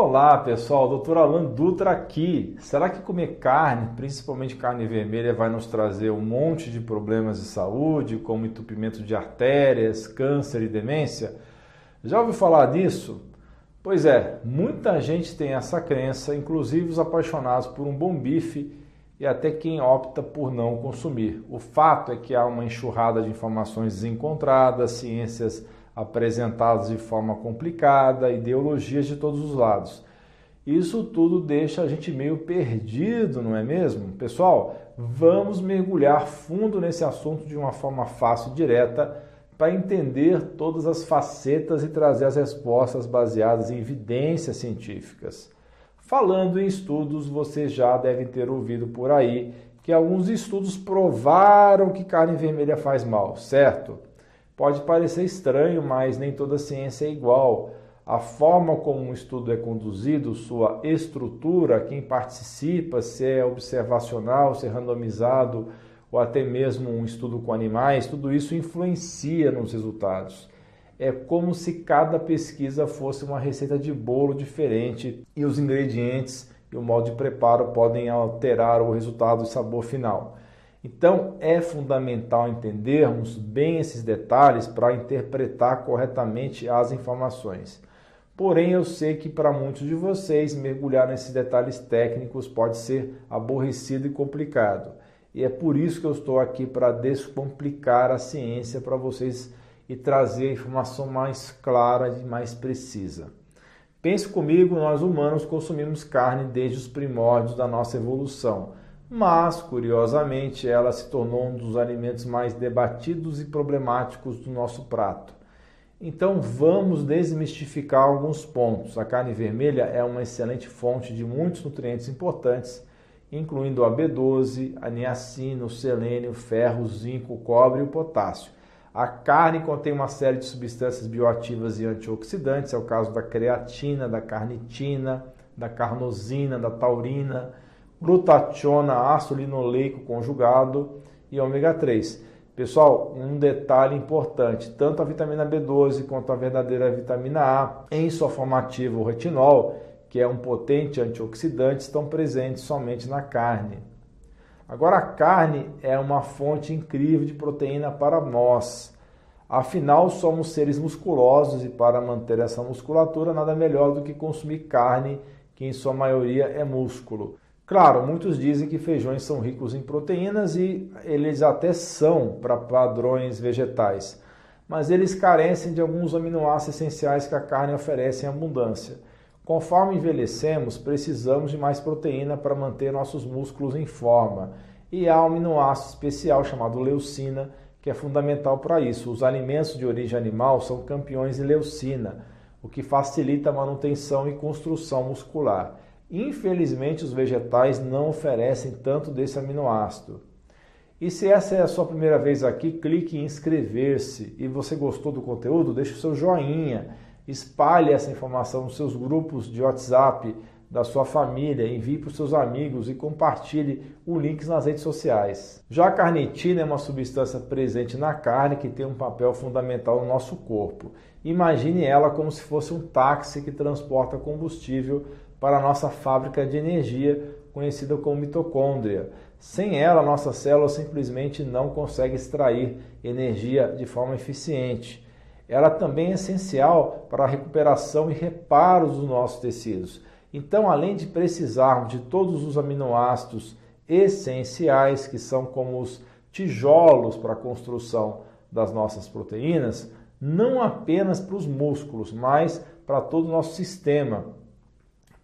Olá pessoal, Dr. Alan Dutra aqui. Será que comer carne, principalmente carne vermelha, vai nos trazer um monte de problemas de saúde, como entupimento de artérias, câncer e demência? Já ouviu falar disso? Pois é, muita gente tem essa crença, inclusive os apaixonados por um bom bife e até quem opta por não consumir. O fato é que há uma enxurrada de informações desencontradas, ciências apresentadas de forma complicada, ideologias de todos os lados. Isso tudo deixa a gente meio perdido, não é mesmo? Pessoal, vamos mergulhar fundo nesse assunto de uma forma fácil e direta para entender todas as facetas e trazer as respostas baseadas em evidências científicas. Falando em estudos, vocês já devem ter ouvido por aí que alguns estudos provaram que carne vermelha faz mal, certo? Pode parecer estranho, mas nem toda ciência é igual. A forma como um estudo é conduzido, sua estrutura, quem participa, se é observacional, se é randomizado ou até mesmo um estudo com animais, tudo isso influencia nos resultados. É como se cada pesquisa fosse uma receita de bolo diferente e os ingredientes e o modo de preparo podem alterar o resultado e sabor final. Então é fundamental entendermos bem esses detalhes para interpretar corretamente as informações. Porém, eu sei que para muitos de vocês mergulhar nesses detalhes técnicos pode ser aborrecido e complicado. E é por isso que eu estou aqui para descomplicar a ciência para vocês e trazer a informação mais clara e mais precisa. Pense comigo, nós humanos consumimos carne desde os primórdios da nossa evolução mas, curiosamente, ela se tornou um dos alimentos mais debatidos e problemáticos do nosso prato. Então vamos desmistificar alguns pontos. A carne vermelha é uma excelente fonte de muitos nutrientes importantes, incluindo a B12, a niacina, o selênio, ferro, zinco, cobre e o potássio. A carne contém uma série de substâncias bioativas e antioxidantes, é o caso da creatina, da carnitina, da carnosina, da taurina, glutationa, ácido linoleico conjugado e ômega 3. Pessoal, um detalhe importante: tanto a vitamina B12 quanto a verdadeira vitamina A, em sua forma ativa, o retinol, que é um potente antioxidante, estão presentes somente na carne. Agora, a carne é uma fonte incrível de proteína para nós. Afinal, somos seres musculosos e para manter essa musculatura, nada melhor do que consumir carne, que em sua maioria é músculo. Claro, muitos dizem que feijões são ricos em proteínas e eles até são para padrões vegetais, mas eles carecem de alguns aminoácidos essenciais que a carne oferece em abundância. Conforme envelhecemos, precisamos de mais proteína para manter nossos músculos em forma. E há um aminoácido especial chamado leucina, que é fundamental para isso. Os alimentos de origem animal são campeões em leucina, o que facilita a manutenção e construção muscular. Infelizmente, os vegetais não oferecem tanto desse aminoácido. E se essa é a sua primeira vez aqui, clique em inscrever-se. E você gostou do conteúdo? Deixe o seu joinha. Espalhe essa informação nos seus grupos de WhatsApp, da sua família, envie para os seus amigos e compartilhe o link nas redes sociais. Já a carnitina é uma substância presente na carne que tem um papel fundamental no nosso corpo. Imagine ela como se fosse um táxi que transporta combustível para a nossa fábrica de energia, conhecida como mitocôndria. Sem ela, nossa célula simplesmente não consegue extrair energia de forma eficiente. Ela também é essencial para a recuperação e reparo dos nossos tecidos. Então, além de precisarmos de todos os aminoácidos essenciais, que são como os tijolos para a construção das nossas proteínas, não apenas para os músculos, mas para todo o nosso sistema,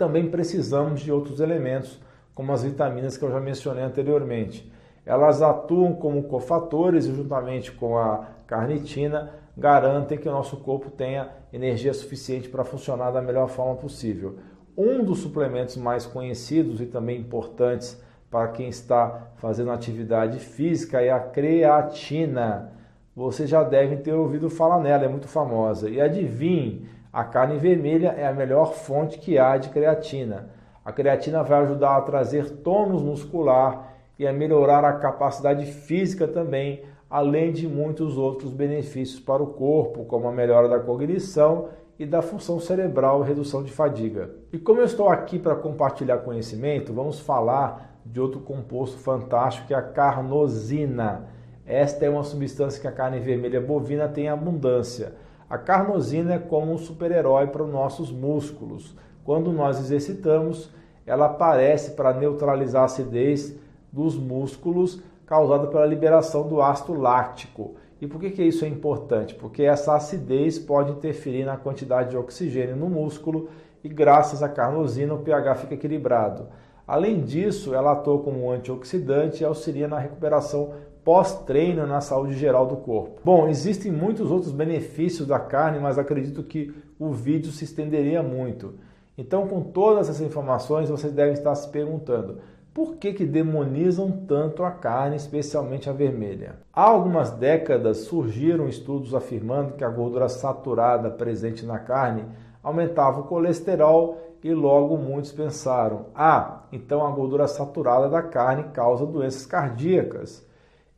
também precisamos de outros elementos, como as vitaminas que eu já mencionei anteriormente. Elas atuam como cofatores e, juntamente com a carnitina, garantem que o nosso corpo tenha energia suficiente para funcionar da melhor forma possível. Um dos suplementos mais conhecidos e também importantes para quem está fazendo atividade física é a creatina. Vocês já devem ter ouvido falar nela, é muito famosa. E adivinhe, a carne vermelha é a melhor fonte que há de creatina. A creatina vai ajudar a trazer tônus muscular e a melhorar a capacidade física também, além de muitos outros benefícios para o corpo, como a melhora da cognição e da função cerebral redução de fadiga. E como eu estou aqui para compartilhar conhecimento, vamos falar de outro composto fantástico que é a carnosina. Esta é uma substância que a carne vermelha bovina tem abundância. A carnosina é como um super-herói para os nossos músculos. Quando nós exercitamos, ela aparece para neutralizar a acidez dos músculos causada pela liberação do ácido láctico. E por que, que isso é importante? Porque essa acidez pode interferir na quantidade de oxigênio no músculo e graças à carnosina o pH fica equilibrado. Além disso, ela atua como um antioxidante e auxilia na recuperação pós-treino na saúde geral do corpo. Bom, existem muitos outros benefícios da carne, mas acredito que o vídeo se estenderia muito. Então, com todas essas informações, vocês devem estar se perguntando: por que, que demonizam tanto a carne, especialmente a vermelha? Há algumas décadas surgiram estudos afirmando que a gordura saturada presente na carne aumentava o colesterol e logo muitos pensaram: ah, então a gordura saturada da carne causa doenças cardíacas.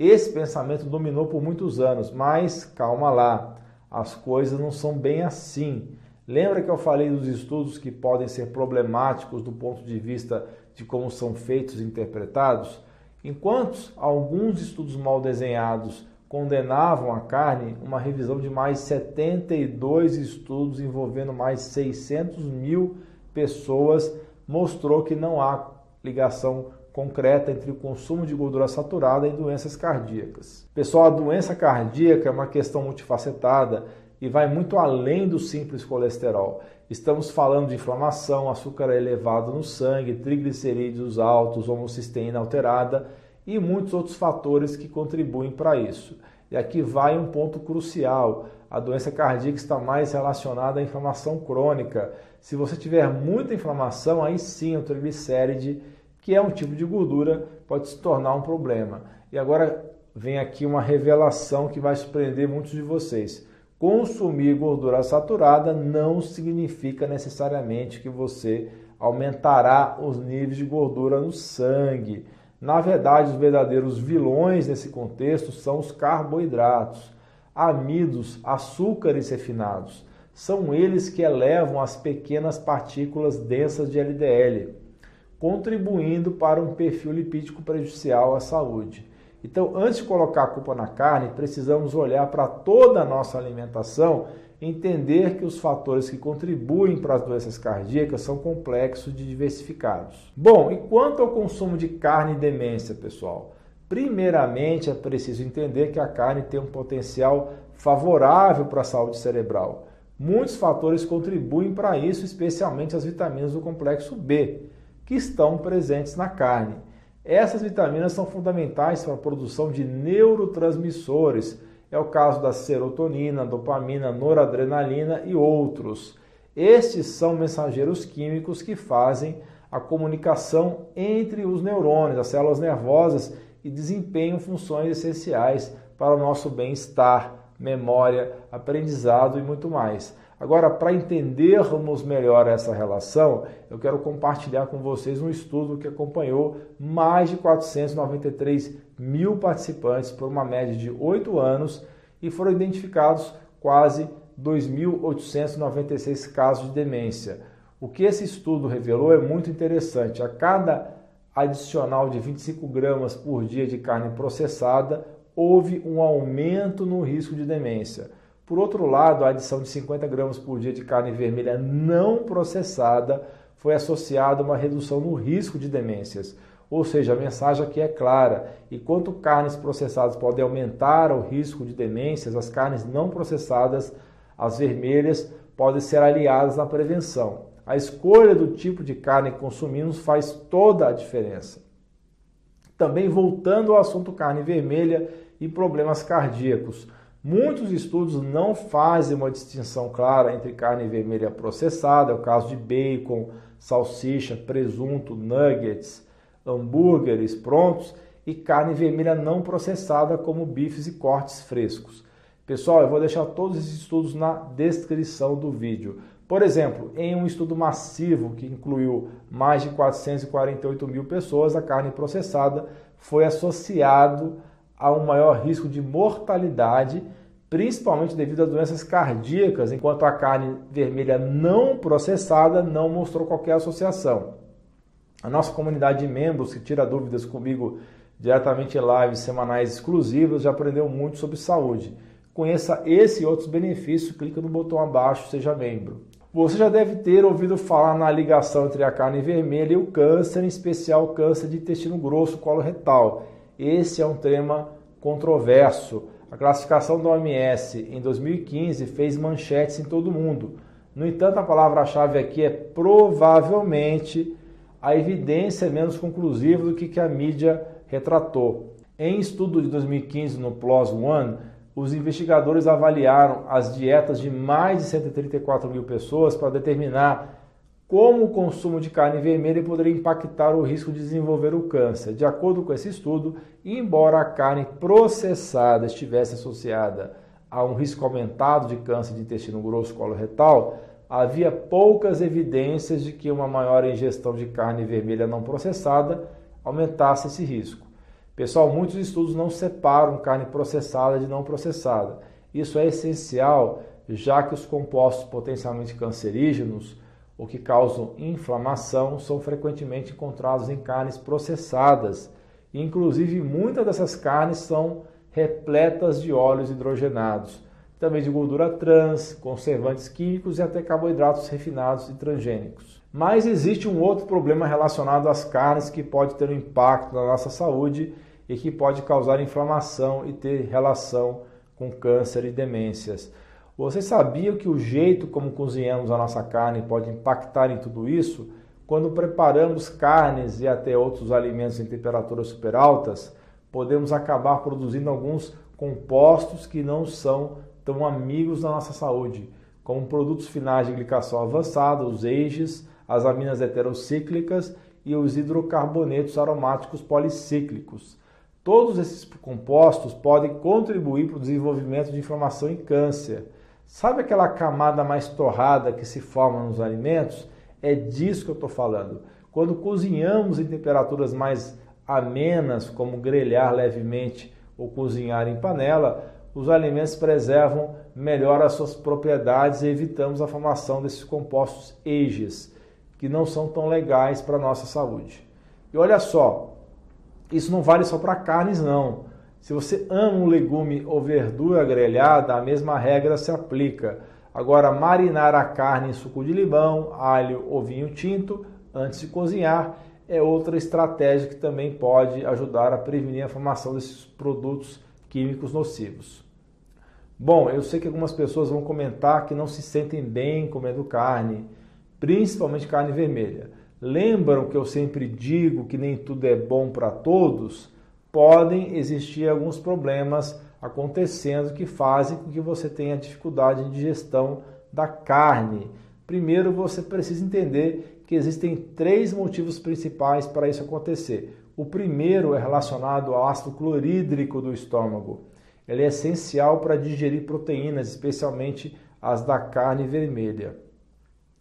Esse pensamento dominou por muitos anos, mas calma lá, as coisas não são bem assim. Lembra que eu falei dos estudos que podem ser problemáticos do ponto de vista de como são feitos e interpretados? Enquanto alguns estudos mal desenhados condenavam a carne, uma revisão de mais 72 estudos envolvendo mais 600 mil pessoas mostrou que não há ligação concreta entre o consumo de gordura saturada e doenças cardíacas. Pessoal, a doença cardíaca é uma questão multifacetada e vai muito além do simples colesterol. Estamos falando de inflamação, açúcar elevado no sangue, triglicerídeos altos, homocisteína alterada e muitos outros fatores que contribuem para isso. E aqui vai um ponto crucial. A doença cardíaca está mais relacionada à inflamação crônica. Se você tiver muita inflamação, aí sim o triglicéride, que é um tipo de gordura, pode se tornar um problema. E agora vem aqui uma revelação que vai surpreender muitos de vocês. Consumir gordura saturada não significa necessariamente que você aumentará os níveis de gordura no sangue. Na verdade, os verdadeiros vilões nesse contexto são os carboidratos, amidos, açúcares refinados. São eles que elevam as pequenas partículas densas de LDL, contribuindo para um perfil lipídico prejudicial à saúde. Então, antes de colocar a culpa na carne, precisamos olhar para toda a nossa alimentação, entender que os fatores que contribuem para as doenças cardíacas são complexos e diversificados. Bom, e quanto ao consumo de carne e demência, pessoal? Primeiramente, é preciso entender que a carne tem um potencial favorável para a saúde cerebral. Muitos fatores contribuem para isso, especialmente as vitaminas do complexo B, que estão presentes na carne. Essas vitaminas são fundamentais para a produção de neurotransmissores. É o caso da serotonina, dopamina, noradrenalina e outros. Estes são mensageiros químicos que fazem a comunicação entre os neurônios, as células nervosas e desempenham funções essenciais para o nosso bem-estar, memória, aprendizado e muito mais. Agora, para entendermos melhor essa relação, eu quero compartilhar com vocês um estudo que acompanhou mais de 493 mil participantes por uma média de 8 anos e foram identificados quase 2.896 casos de demência. O que esse estudo revelou é muito interessante. A cada adicional de 25 gramas por dia de carne processada, houve um aumento no risco de demência. Por outro lado, a adição de 50 gramas por dia de carne vermelha não processada foi associada a uma redução no risco de demências. Ou seja, a mensagem aqui é clara. Enquanto carnes processadas podem aumentar o risco de demências, as carnes não processadas, as vermelhas, podem ser aliadas na prevenção. A escolha do tipo de carne que consumimos faz toda a diferença. Também voltando ao assunto carne vermelha e problemas cardíacos. Muitos estudos não fazem uma distinção clara entre carne vermelha processada, é o caso de bacon, salsicha, presunto, nuggets, hambúrgueres prontos, e carne vermelha não processada, como bifes e cortes frescos. Pessoal, eu vou deixar todos esses estudos na descrição do vídeo. Por exemplo, em um estudo massivo que incluiu mais de 448 mil pessoas, a carne processada foi associado a um maior risco de mortalidade principalmente devido a doenças cardíacas, enquanto a carne vermelha não processada não mostrou qualquer associação. A nossa comunidade de membros que tira dúvidas comigo diretamente em lives semanais exclusivas já aprendeu muito sobre saúde. Conheça esse e outros benefícios, clica no botão abaixo, seja membro. Você já deve ter ouvido falar na ligação entre a carne vermelha e o câncer, em especial o câncer de intestino grosso, colo retal. Esse é um tema controverso. A classificação da OMS em 2015 fez manchetes em todo o mundo. No entanto, a palavra-chave aqui é provavelmente a evidência é menos conclusiva do que a mídia retratou. Em estudo de 2015 no PLOS ONE, os investigadores avaliaram as dietas de mais de 134 mil pessoas para determinar como o consumo de carne vermelha poderia impactar o risco de desenvolver o câncer. De acordo com esse estudo, embora a carne processada estivesse associada a um risco aumentado de câncer de intestino grosso coloretal, havia poucas evidências de que uma maior ingestão de carne vermelha não processada aumentasse esse risco. Pessoal, muitos estudos não separam carne processada de não processada. Isso é essencial, já que os compostos potencialmente cancerígenos ou que causam inflamação são frequentemente encontrados em carnes processadas. Inclusive, muitas dessas carnes são repletas de óleos hidrogenados, também de gordura trans, conservantes químicos e até carboidratos refinados e transgênicos. Mas existe um outro problema relacionado às carnes que pode ter um impacto na nossa saúde e que pode causar inflamação e ter relação com câncer e demências. Você sabia que o jeito como cozinhamos a nossa carne pode impactar em tudo isso? Quando preparamos carnes e até outros alimentos em temperaturas super altas, podemos acabar produzindo alguns compostos que não são tão amigos da nossa saúde, como produtos finais de glicação avançada, os EIGES, as aminas heterocíclicas e os hidrocarbonetos aromáticos policíclicos. Todos esses compostos podem contribuir para o desenvolvimento de inflamação e câncer. Sabe aquela camada mais torrada que se forma nos alimentos? É disso que eu estou falando. Quando cozinhamos em temperaturas mais amenas, como grelhar levemente ou cozinhar em panela, os alimentos preservam melhor as suas propriedades e evitamos a formação desses compostos EIGES, que não são tão legais para a nossa saúde. E olha só, isso não vale só para carnes, não. Se você ama um legume ou verdura grelhada, a mesma regra se aplica. Agora, marinar a carne em suco de limão, alho ou vinho tinto antes de cozinhar é outra estratégia que também pode ajudar a prevenir a formação desses produtos químicos nocivos. Bom, eu sei que algumas pessoas vão comentar que não se sentem bem comendo carne, principalmente carne vermelha. Lembram que eu sempre digo que nem tudo é bom para todos? Podem existir alguns problemas acontecendo que fazem com que você tenha dificuldade de digestão da carne. Primeiro, você precisa entender que existem três motivos principais para isso acontecer. O primeiro é relacionado ao ácido clorídrico do estômago. Ele é essencial para digerir proteínas, especialmente as da carne vermelha.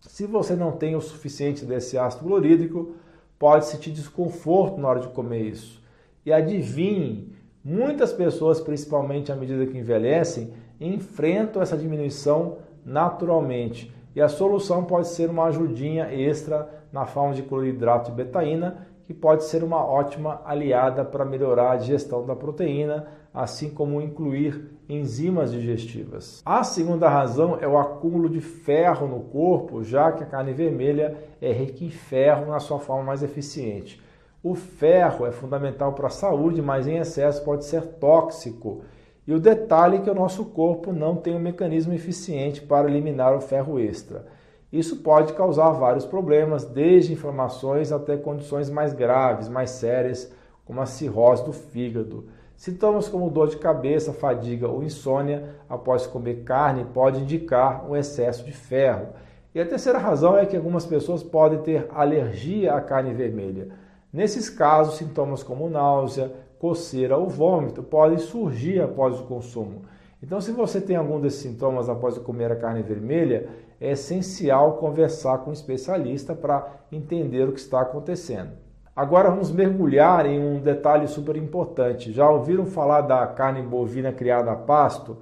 Se você não tem o suficiente desse ácido clorídrico, pode sentir desconforto na hora de comer isso. E adivinhe, muitas pessoas, principalmente à medida que envelhecem, enfrentam essa diminuição naturalmente. E a solução pode ser uma ajudinha extra na forma de cloridrato de betaína, que pode ser uma ótima aliada para melhorar a digestão da proteína, assim como incluir enzimas digestivas. A segunda razão é o acúmulo de ferro no corpo, já que a carne vermelha é rica em ferro na sua forma mais eficiente. O ferro é fundamental para a saúde, mas em excesso pode ser tóxico. E o detalhe é que o nosso corpo não tem um mecanismo eficiente para eliminar o ferro extra. Isso pode causar vários problemas, desde inflamações até condições mais graves, mais sérias, como a cirrose do fígado. Sintomas como dor de cabeça, fadiga ou insônia após comer carne pode indicar um excesso de ferro. E a terceira razão é que algumas pessoas podem ter alergia à carne vermelha. Nesses casos, sintomas como náusea, coceira ou vômito podem surgir após o consumo. Então, se você tem algum desses sintomas após comer a carne vermelha, é essencial conversar com um especialista para entender o que está acontecendo. Agora vamos mergulhar em um detalhe super importante. Já ouviram falar da carne bovina criada a pasto?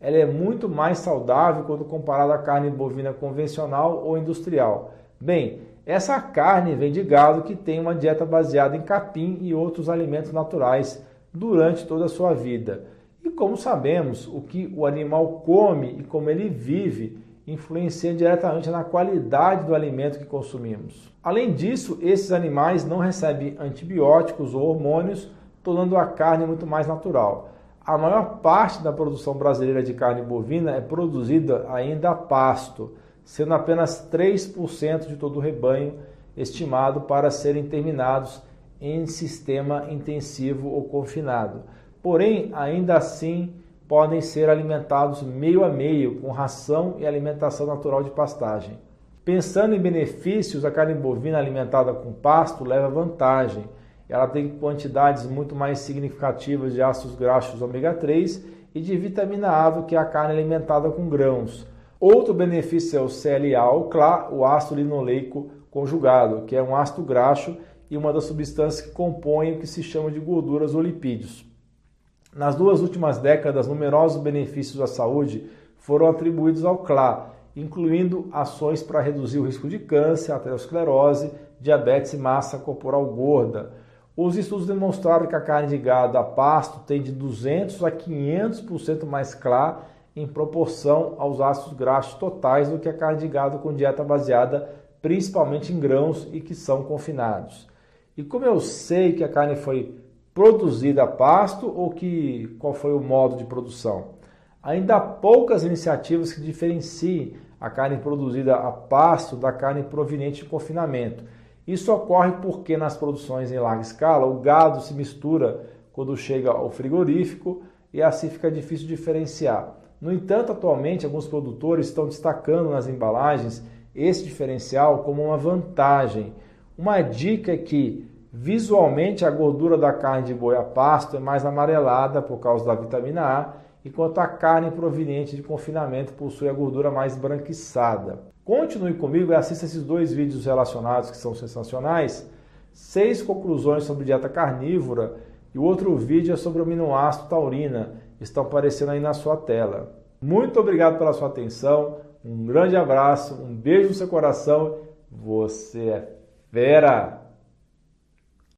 ela é muito mais saudável quando comparada à carne bovina convencional ou industrial. Bem, essa carne vem de gado que tem uma dieta baseada em capim e outros alimentos naturais durante toda a sua vida. E como sabemos, o que o animal come e como ele vive influencia diretamente na qualidade do alimento que consumimos. Além disso, esses animais não recebem antibióticos ou hormônios, tornando a carne muito mais natural. A maior parte da produção brasileira de carne bovina é produzida ainda a pasto, sendo apenas 3% de todo o rebanho estimado para serem terminados em sistema intensivo ou confinado. Porém, ainda assim, podem ser alimentados meio a meio com ração e alimentação natural de pastagem. Pensando em benefícios, a carne bovina alimentada com pasto leva vantagem. Ela tem quantidades muito mais significativas de ácidos graxos ômega 3 e de vitamina A do que a carne alimentada com grãos. Outro benefício é o CLA, o ácido linoleico conjugado, que é um ácido graxo e uma das substâncias que compõem o que se chama de gorduras ou lipídios. Nas duas últimas décadas, numerosos benefícios à saúde foram atribuídos ao CLA, incluindo ações para reduzir o risco de câncer, aterosclerose, diabetes e massa corporal gorda. Os estudos demonstraram que a carne de gado a pasto tem de 200 a 500% mais CLA em proporção aos ácidos graxos totais do que a carne de gado com dieta baseada principalmente em grãos e que são confinados. E como eu sei que a carne foi produzida a pasto ou que qual foi o modo de produção? Ainda há poucas iniciativas que diferenciem a carne produzida a pasto da carne proveniente de confinamento. Isso ocorre porque nas produções em larga escala o gado se mistura quando chega ao frigorífico e assim fica difícil diferenciar. No entanto, atualmente alguns produtores estão destacando nas embalagens esse diferencial como uma vantagem. Uma dica é que Visualmente, a gordura da carne de boi a pasto é mais amarelada por causa da vitamina A, enquanto a carne proveniente de confinamento possui a gordura mais branquiçada. Continue comigo e assista esses dois vídeos relacionados que são sensacionais. Seis conclusões sobre dieta carnívora e o outro vídeo é sobre o aminoácido taurina. Estão aparecendo aí na sua tela. Muito obrigado pela sua atenção. Um grande abraço, um beijo no seu coração. Você é fera!